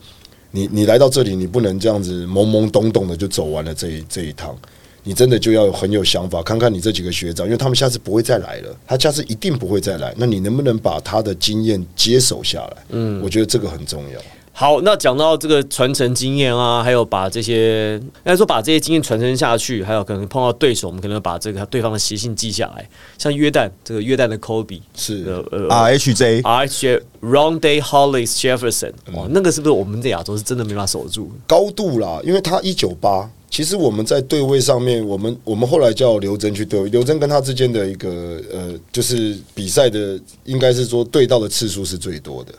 你你来到这里，你不能这样子懵懵懂懂的就走完了这一这一趟，你真的就要很有想法，看看你这几个学长，因为他们下次不会再来了，他下次一定不会再来，那你能不能把他的经验接手下来？嗯，我觉得这个很重要。好，那讲到这个传承经验啊，还有把这些应该说把这些经验传承下去，还有可能碰到对手，我们可能把这个对方的习性记下来。像约旦，这个约旦的 Kobe 是呃 R H J R H J Ronday Hollis Jefferson，哇，那个是不是我们在亚洲是真的没法守住高度啦？因为他一九八，其实我们在对位上面，我们我们后来叫刘真去对位，刘真跟他之间的一个呃，就是比赛的应该是说对到的次数是最多的。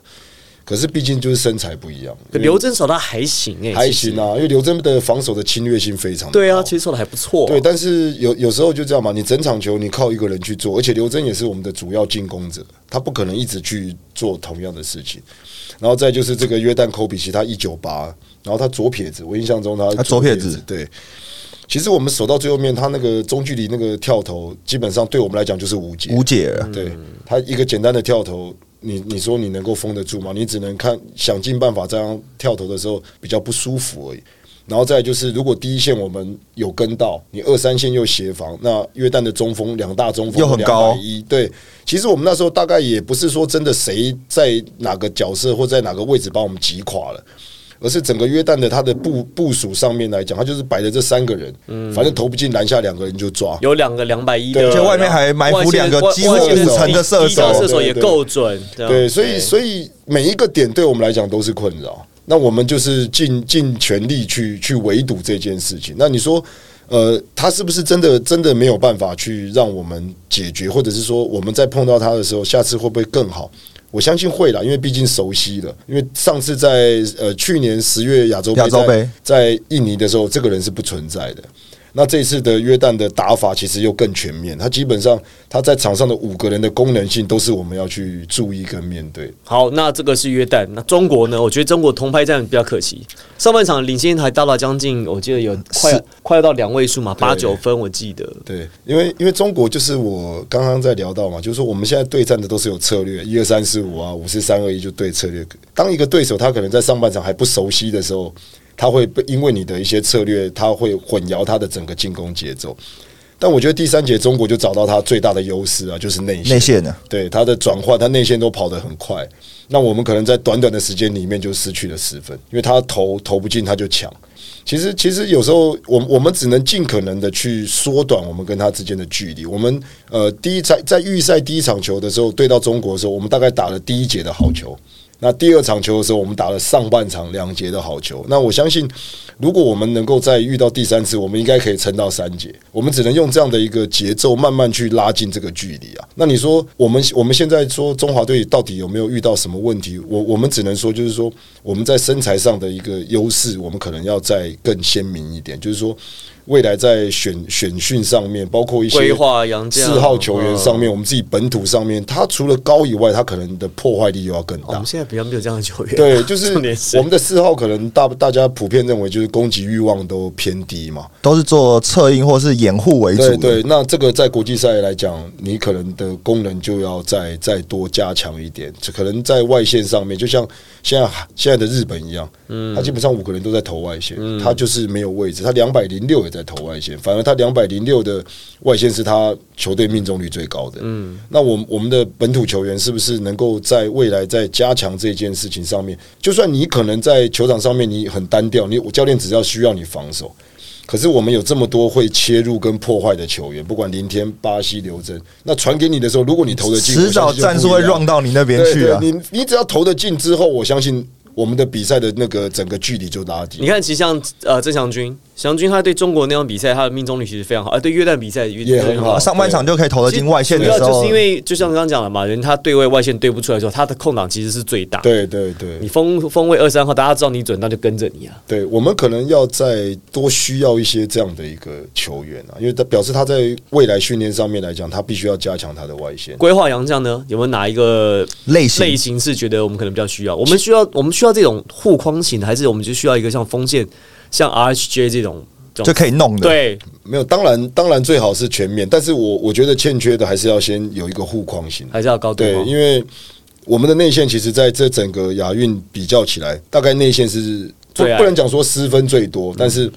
可是毕竟就是身材不一样，刘真守他还行哎、还行啊，因为刘真的防守的侵略性非常对啊，其实守的还不错、对，但是有有时候就这样嘛，你整场球你靠一个人去做，而且刘真也是我们的主要进攻者，他不可能一直去做同样的事情。然后再就是这个约旦科比奇，他一九八，然后他左撇子，我印象中他他左撇子对。其实我们守到最后面，他那个中距离那个跳投，基本上对我们来讲就是无解。无解了。对他一个简单的跳投，你你说你能够封得住吗？你只能看想尽办法这样跳投的时候比较不舒服而已。然后再就是，如果第一线我们有跟到，你二三线又协防，那约旦的中锋两大中锋又很高一对。其实我们那时候大概也不是说真的谁在哪个角色或在哪个位置把我们击垮了。而是整个约旦的他的部部署上面来讲，他就是摆的这三个人，反正投不进篮下两个人就抓，有两个两百一的，而且外面还埋伏两个几乎五成的射手射手也够准。对，所以所以每一个点对我们来讲都是困扰。那我们就是尽尽全力去去围堵这件事情。那你说，呃，他是不是真的真的没有办法去让我们解决，或者是说我们在碰到他的时候，下次会不会更好？我相信会啦，因为毕竟熟悉了。因为上次在呃去年十月亚洲杯亚洲杯在在印尼的时候，这个人是不存在的。那这次的约旦的打法其实又更全面，他基本上他在场上的五个人的功能性都是我们要去注意跟面对。好，那这个是约旦。那中国呢？我觉得中国铜牌战比较可惜，上半场领先还达到将近，我记得有快快要到两位数嘛，八九分，我记得。对，因为因为中国就是我刚刚在聊到嘛，就是说我们现在对战的都是有策略，一二三四五啊，五四三二一就对策略。当一个对手他可能在上半场还不熟悉的时候，他会被因为你的一些策略，他会混淆他的整个进攻节奏。但我觉得第三节中国就找到他最大的优势啊，就是内线。内线呢？对他的转换，他内线都跑得很快。那我们可能在短短的时间里面就失去了十分，因为他投投不进他就抢。其实其实有时候我我们只能尽可能的去缩短我们跟他之间的距离。我们呃第一在在预赛第一场球的时候对到中国的时候，我们大概打了第一节的好球。那第二场球的时候，我们打了上半场两节的好球。那我相信，如果我们能够再遇到第三次，我们应该可以撑到三节。我们只能用这样的一个节奏，慢慢去拉近这个距离啊。那你说，我们我们现在说中华队到底有没有遇到什么问题？我我们只能说，就是说我们在身材上的一个优势，我们可能要再更鲜明一点。就是说，未来在选选训上面，包括一些规划杨将四号球员上嗯面，我们自己本土上面，他除了高以外，他可能的破坏力又要更大哦我们。现在比较没有这样的球员，对，就是 我们的四号可能大大家普遍认为就是攻击欲望都偏低嘛。都是做策应或是掩护为主。对对，那这个在国际赛来讲，你可能的功能就要再再多加强一点。这可能在外线上面，就像现在现在的日本一样，嗯，他基本上五个人都在投外线，他就是没有位置。他两百零六也在投外线，反而他两百零六的外线是他球队命中率最高的。嗯，那我们我们的本土球员是不是能够在未来在加强这件事情上面？就算你可能在球场上面你很单调，你教练只要需要你防守。可是我们有这么多会切入跟破坏的球员，不管林天、巴西、刘真，那传给你的时候，如果你投得进，迟早战术会不一样 run 到你那边去啊对。你你只要投得进之后，我相信我们的比赛的那个整个距离就拉近。你看，其实像呃郑祥军，祥军他对中国那场比赛，他的命中率其实非常好，而对约旦比赛也也很好上半场就可以投得进外线的时候，就是因为就像刚刚讲了嘛，人他对位外线对不出来的时候，他的空档其实是最大。对对对你锋锋位二三号，大家知道你准，那就跟着你啊。对，我们可能要再多需要一些这样的一个球员啊，因为他表示他在未来训练上面来讲，他必须要加强他的外线。规划洋将呢，有没有哪一个类型类型是觉得我们可能比较需要？我们需要我们需要这种护框型的，还是我们就需要一个像锋线、像 RHJ 这种？这就可以弄的。，对，没有，当然当然最好是全面，但是我我觉得欠缺的还是要先有一个护框型。还是要高度对，因为我们的内线其实在这整个亚运比较起来，大概内线是不能讲说失分最多，但是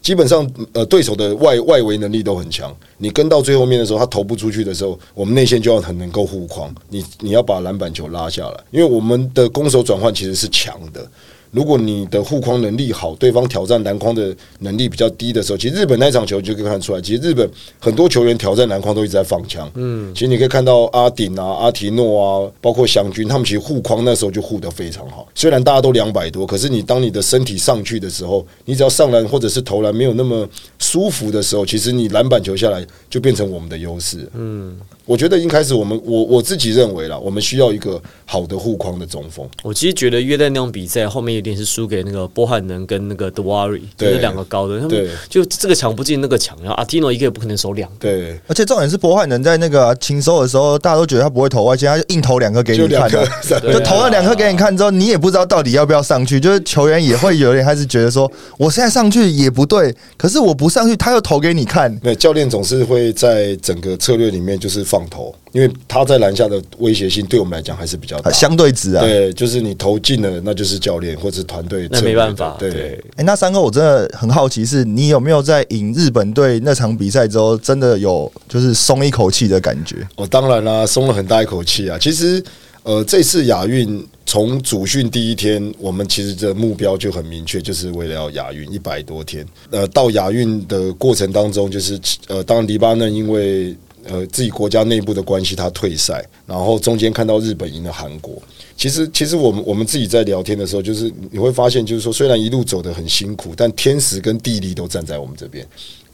基本上呃对手的外外围能力都很强。你跟到最后面的时候，他投不出去的时候，我们内线就要很能够护框，你你要把篮板球拉下来，因为我们的攻守转换其实是强的。如果你的护框能力好，对方挑战篮筐的能力比较低的时候，其实日本那场球就可以看出来，其实日本很多球员挑战篮筐都一直在放枪。嗯，其实你可以看到阿顶啊、阿提诺啊，包括祥军，他们其实护框那时候就护得非常好。虽然大家都两百多，可是你当你的身体上去的时候，你只要上篮或者是投篮没有那么舒服的时候，其实你篮板球下来就变成我们的优势。嗯，我觉得一开始我们我我自己认为啦，我们需要一个好的护框的中锋。我其实觉得约旦那场比赛后面有点是输给那个波汉能跟那个 d e w a r i 就对是两个高的，他们就这个抢不进那个抢，然后阿提诺一个也不可能守两个。对，而且重点是波汉能在那个擒收的时候，大家都觉得他不会投外线，他就硬投两个给你看。的。就投了两颗给你看之后，你也不知道到底要不要上去，就是球员也会有点开始觉得说，我现在上去也不对，可是我不上去，他又投给你看，那教练总是会在整个策略里面就是放投，因为他在篮下的威胁性对我们来讲还是比较大。相对值啊。对，就是你投进了，那就是教练或者是团队，那没办法，对。对，哎、那三哥，我真的很好奇，是你有没有在赢日本队那场比赛之后，真的有就是松一口气的感觉？我、当然啦，松了很大一口气啊。其实，呃，这次亚运从主训第一天，我们其实的目标就很明确，就是为了要亚运一百多天。呃，到亚运的过程当中，就是呃，当然黎巴嫩因为呃自己国家内部的关系，他退赛，然后中间看到日本赢了韩国。其实，其实我们我们自己在聊天的时候，就是你会发现，就是说，虽然一路走得很辛苦，但天时跟地利都站在我们这边。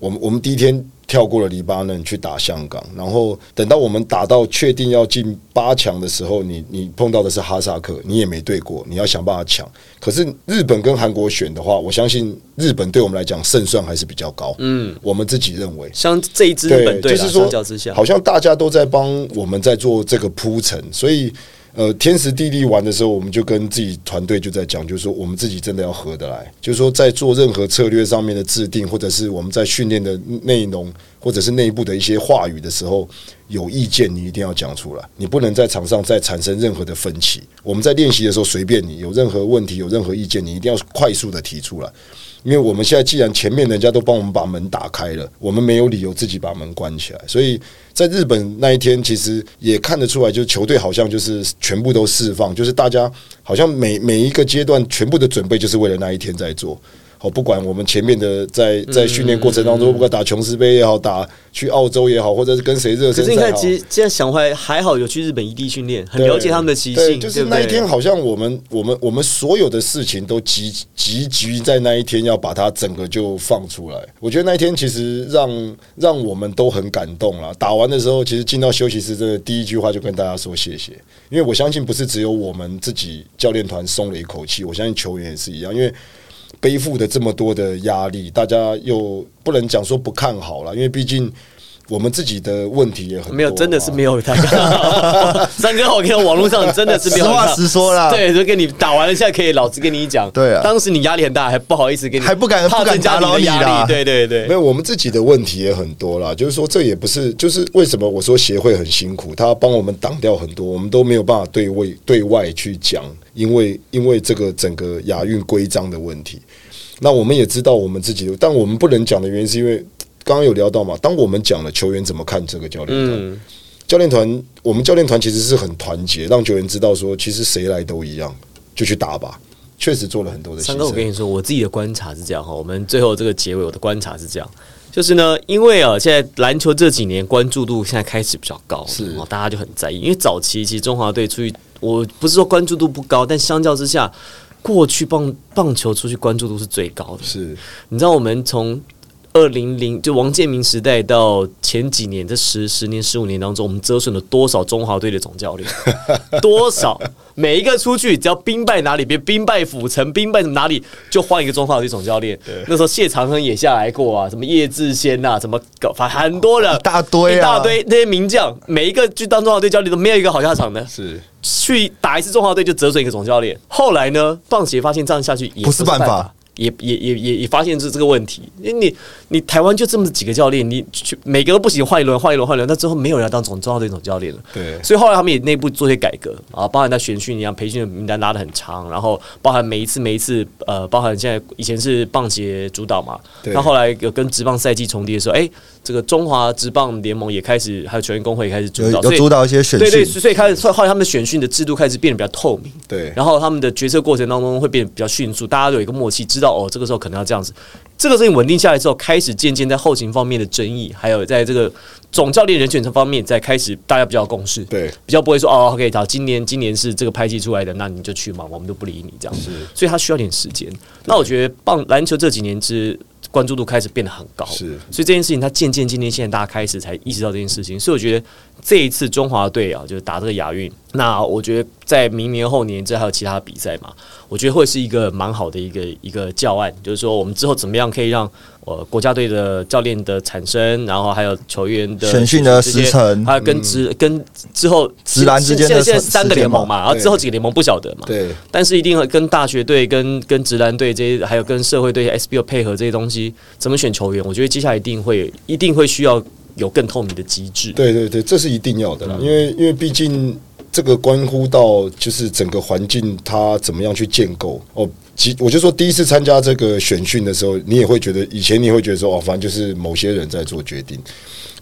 我们我们第一天跳过了黎巴嫩去打香港，然后等到我们打到确定要进八强的时候，你你碰到的是哈萨克，你也没对过，你要想办法抢。可是日本跟韩国选的话，我相信日本对我们来讲胜算还是比较高。嗯，我们自己认为。像这一支日本队啦，就是说好像大家都在帮我们在做这个铺陈，所以呃，天时地利玩的时候，我们就跟自己团队就在讲，就是说我们自己真的要合得来，就是说在做任何策略上面的制定，或者是我们在训练的内容，或者是内部的一些话语的时候，有意见你一定要讲出来，你不能在场上再产生任何的分歧。我们在练习的时候随便你，有任何问题、有任何意见，你一定要快速的提出来。因为我们现在既然前面人家都帮我们把门打开了，我们没有理由自己把门关起来。所以在日本那一天，其实也看得出来，就是球队好像就是全部都释放，就是大家好像每每一个阶段全部的准备就是为了那一天在做。好，不管我们前面的在在训练过程当中，不管打琼斯杯也好，打去澳洲也好，或者是跟谁热身可是你看，其实现在想回来，还好有去日本异地训练，很了解他们的习性，对就是那一天，好像我们我们我们所有的事情都集集聚在那一天，要把它整个就放出来。我觉得那一天其实让让我们都很感动了。打完的时候，其实进到休息室，真的第一句话就跟大家说谢谢，因为我相信不是只有我们自己教练团松了一口气，我相信球员也是一样，因为。背负的这么多的压力，大家又不能讲说不看好了，因为毕竟我们自己的问题也很多没有，真的是没有。三哥，我跟你讲网络上真的是没有实话实说啦对，就跟你打完了，现在可以老实跟你讲。对啊当时你压力很大，还不好意思跟你，还不敢怕不敢增加打扰你的压啦力。对对对没，有，我们自己的问题也很多啦。就是说，这也不是，就是为什么我说协会很辛苦，他帮我们挡掉很多，我们都没有办法对外对外去讲，因为因为这个整个亚运规章的问题。那我们也知道我们自己的，但我们不能讲的原因是因为刚刚有聊到嘛，当我们讲了，球员怎么看这个教练团？嗯，教练团，我们教练团其实是很团结，让球员知道说，其实谁来都一样，就去打吧。确实做了很多的牺三哥，我跟。你说，我自己的观察是这样哈。我们最后这个结尾，我的观察是这样，就是呢，因为啊，现在篮球这几年关注度现在开始比较高，是哦，大家就很在意。因为早期其实中华队出去，我不是说关注度不高，但相较之下，过去棒棒球出去关注度是最高的。是你知道我们从二零零就王建民时代到前几年这十十年十五年当中，我们折损了多少中华队的总教练？多少？每一个出去，只要兵败哪里，别兵败府城，兵败哪里，就换一个中华队总教练。那时候谢长亨也下来过啊，什么叶志先呐、什么搞，反正很多人，一大堆啊一大堆那些名将，每一个去当中华队教练都没有一个好下场的。是，去打一次中华队就折损一个总教练。后来呢，棒协发现这样下去也不是办法办也也也也也也发现这这个问题，因为你你台湾就这么几个教练，你去每个都不行，换一轮换一轮换一轮，那之后没有人要当总中华队总教练了。对。所以后来他们也内部做些改革啊，包含在选训一样，培训的名单拉的很长，然后包含每一次每一次呃，包含现在以前是棒协主导嘛，对。那后来有跟职棒赛季重叠的时候，哎、这个中华职棒联盟也开始，还有球员工会也开始主导，所有主导一些选训。对对，所以开始后来他们的选训的制度开始变得比较透明，对。然后他们的决策过程当中会变得比较迅速，大家都有一个默契，知道哦，这个时候可能要这样子。这个事情稳定下来之后，开始渐渐在后勤方面的争议，还有在这个总教练人选这方面，在开始大家比较共识，对比较不会说哦，OK，好，今年今年是这个拍戏出来的，那你就去嘛，我们都不理你这样子。所以他需要点时间。那我觉得棒篮球这几年之关注度开始变得很高，是。所以这件事情它渐渐渐渐现在大家开始才意识到这件事情，所以我觉得这一次中华队啊，就是打这个亚运，那我觉得在明年后年这还有其他比赛嘛，我觉得会是一个蛮好的一个一个教案，就是说我们之后怎么样可以让呃国家队的教练的产生，然后还有球员的选训的时程还有跟职、跟之后职篮之间的现在三个联盟嘛，然后之后几个联盟不晓得嘛，对但是一定会跟大学队、跟跟职篮队这些，还有跟社会队、SBO 配合这些东西，怎么选球员？我觉得接下来一定会一定会需要有更透明的机制。对对对，这是一定要的啦，因为因为毕竟这个关乎到就是整个环境它怎么样去建构哦。其我就说第一次参加这个选训的时候，你也会觉得以前你也会觉得说哦，反正就是某些人在做决定。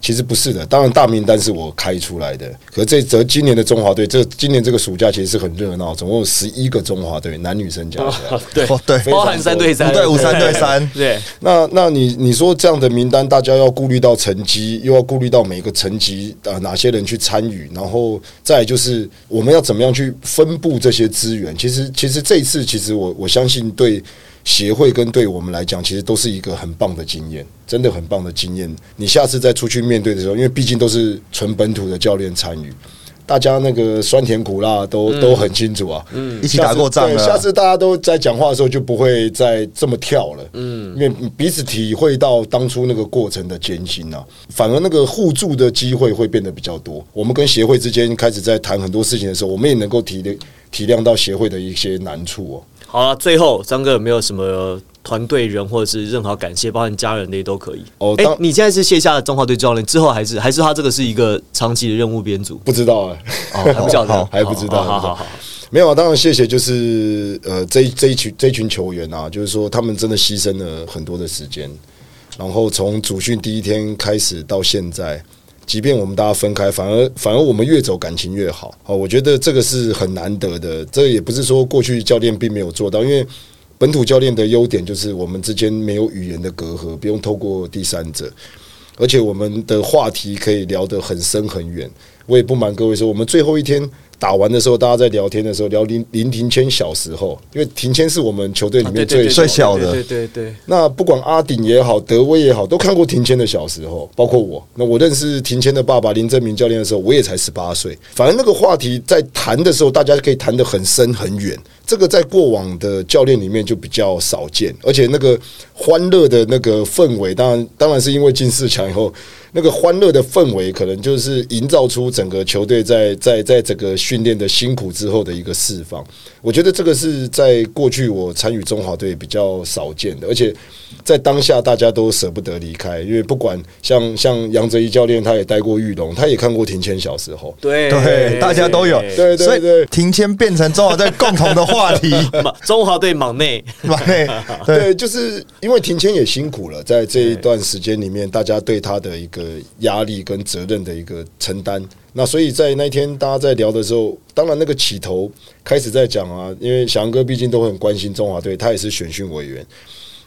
其实不是的，当然大名单是我开出来的。可这则今年的中华队，这今年这个暑假其实是很热闹，总共有十一个中华队，男女生加起来。对，哦对，包含三对三，五对五三对三，对，那那你你说这样的名单，大家要顾虑到成绩，又要顾虑到每个层级啊、呃、哪些人去参与，然后再就是我们要怎么样去分布这些资源。其实其实这一次，其实我我相信对协会跟对我们来讲，其实都是一个很棒的经验，真的很棒的经验。你下次再出去面对的时候，因为毕竟都是纯本土的教练参与。大家那个酸甜苦辣都、都很清楚啊，嗯，一起打过仗了对下次大家都在讲话的时候就不会再这么跳了，嗯，因为彼此体会到当初那个过程的艰辛啊，反而那个互助的机会会变得比较多。我们跟协会之间开始在谈很多事情的时候，我们也能够体体谅到协会的一些难处哦。好了，最后张哥有没有什么团队人或者是任何感谢，包含家人的也都可以。哎、哦当你现在是卸下中华队教练之后，还是还是他这个是一个长期的任务编组？不知道啊，哦，还不晓得，好 还不知道好好好好。没有啊，当然谢谢，就是呃这一这一群这一群球员啊，就是说他们真的牺牲了很多的时间，然后从主训第一天开始到现在，即便我们大家分开，反而反而我们越走感情越好。好，我觉得这个是很难得的，这也不是说过去教练并没有做到，因为本土教练的优点就是我们之间没有语言的隔阂，不用透过第三者。而且我们的话题可以聊得很深很远。我也不瞒各位说，我们最后一天打完的时候，大家在聊天的时候聊林林庭谦小时候，因为庭谦是我们球队里面最最小的对对对，那不管阿鼎也好，德威也好，都看过庭谦的小时候，包括我。那我认识庭谦的爸爸林正明教练的时候，我也才十八岁。反正那个话题在谈的时候，大家可以谈得很深很远。这个在过往的教练里面就比较少见，而且那个欢乐的那个氛围，当然当然是因为进四强以后，那个欢乐的氛围，可能就是营造出整个球队在在在整个训练的辛苦之后的一个释放。我觉得这个是在过去我参与中华队比较少见的，而且在当下大家都舍不得离开，因为不管像像杨哲一教练，他也待过玉龙，他也看过庭谦小时候。对对，大家都有，对对对庭谦变成中华队共同的话题，马中华队莽内，对对对，就是因为庭谦也辛苦了，在这一段时间里面，大家对他的一个压力跟责任的一个承担。那所以在那一天大家在聊的时候，当然那个起头开始在讲啊，因为翔哥毕竟都很关心中华队，他也是选训委员。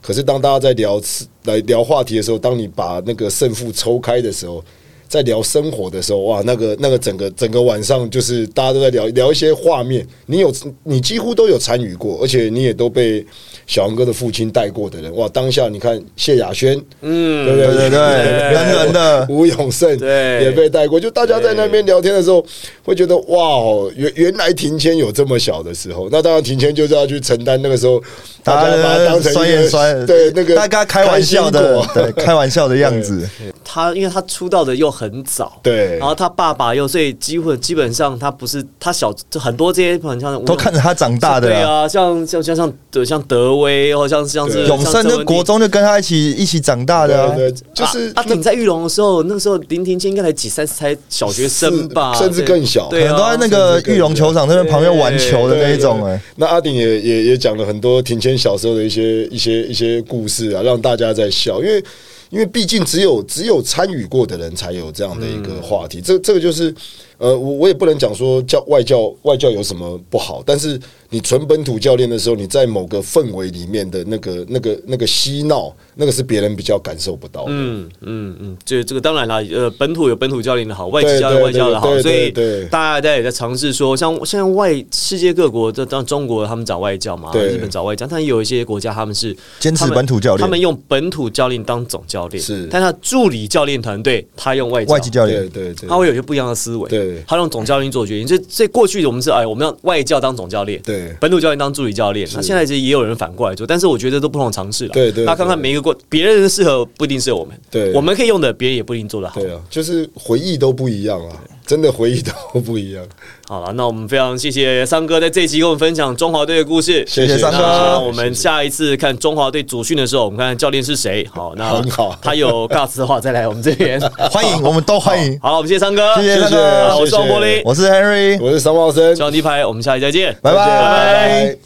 可是当大家在聊来聊话题的时候，当你把那个胜负抽开的时候，在聊生活的时候，哇，那个那个整个整个晚上就是大家都在聊聊一些画面，你有你几乎都有参与过，而且你也都被小杨哥的父亲带过的人，哇，当下你看谢亚轩，嗯，对不对？对对对，人人的。吴永胜对。也被带过，就大家在那边聊天的时候，会觉得哇哦，原原来庭谦有这么小的时候，那当然庭谦就是要去承担那个时候大家把他当成一酸言酸对那个大家开玩笑的对开玩笑的样子，他因为他出道的又很早，对。然后他爸爸又所以基本基本上他不是他小就很多这些朋友像都看着他长大的对啊。像，像像像像德威，或像像是对。永生就像郑文国中就跟他一起一起长大的啊。就是阿那鼎在玉龙的时候，那个时候林庭谦应该才几三才小学生吧，甚至更小。对啊，可能都在那个玉龙球场那边旁边玩球的那一种哎、那阿鼎也也也讲了很多庭谦小时候的一些一些一些故事啊，让大家在笑，因为因为毕竟只有只有参与过的人才有这样的一个话题，这这个就是呃，我我也不能讲说教外教外教有什么不好，但是你纯本土教练的时候，你在某个氛围里面的那个那个那个嬉闹，那个是别人比较感受不到的。嗯嗯嗯，这这个当然啦，呃，本土有本土教练的好，外籍教练外教的好，所以对对。大家也在尝试说，像现在外世界各国，这当中国他们找外教嘛，日本找外教，但也有一些国家他们是坚持本土教练。他们用本土教练当总教练，是。但他助理教练团队他用外教。外籍教练。对对对。他会有些不一样的思维，对。他用总教练做决定。这这过去我们是哎，我们要外教当总教练，对本土教练当助理教练。那现在其实也有人反过来做，但是我觉得都不同尝试了。对对那看看每一个过别人适合不一定适合我们，对我们可以用的，别人也不一定做得好。对啊，就是回忆都不一样啊，真的回忆都不一样。好了，那我们非常谢谢三哥在这一期跟我们分享中华队的故事。谢谢三哥那我们下一次看中华队主训的时候，我们看看教练是谁。好，那很好他有 gas 的话再来我们这边。欢迎，我们都欢迎。好，我们谢谢三哥，谢谢桑谢哥我是王柏林，我是 Henry，我是商茂生，小鸡排，我们下期再见。拜拜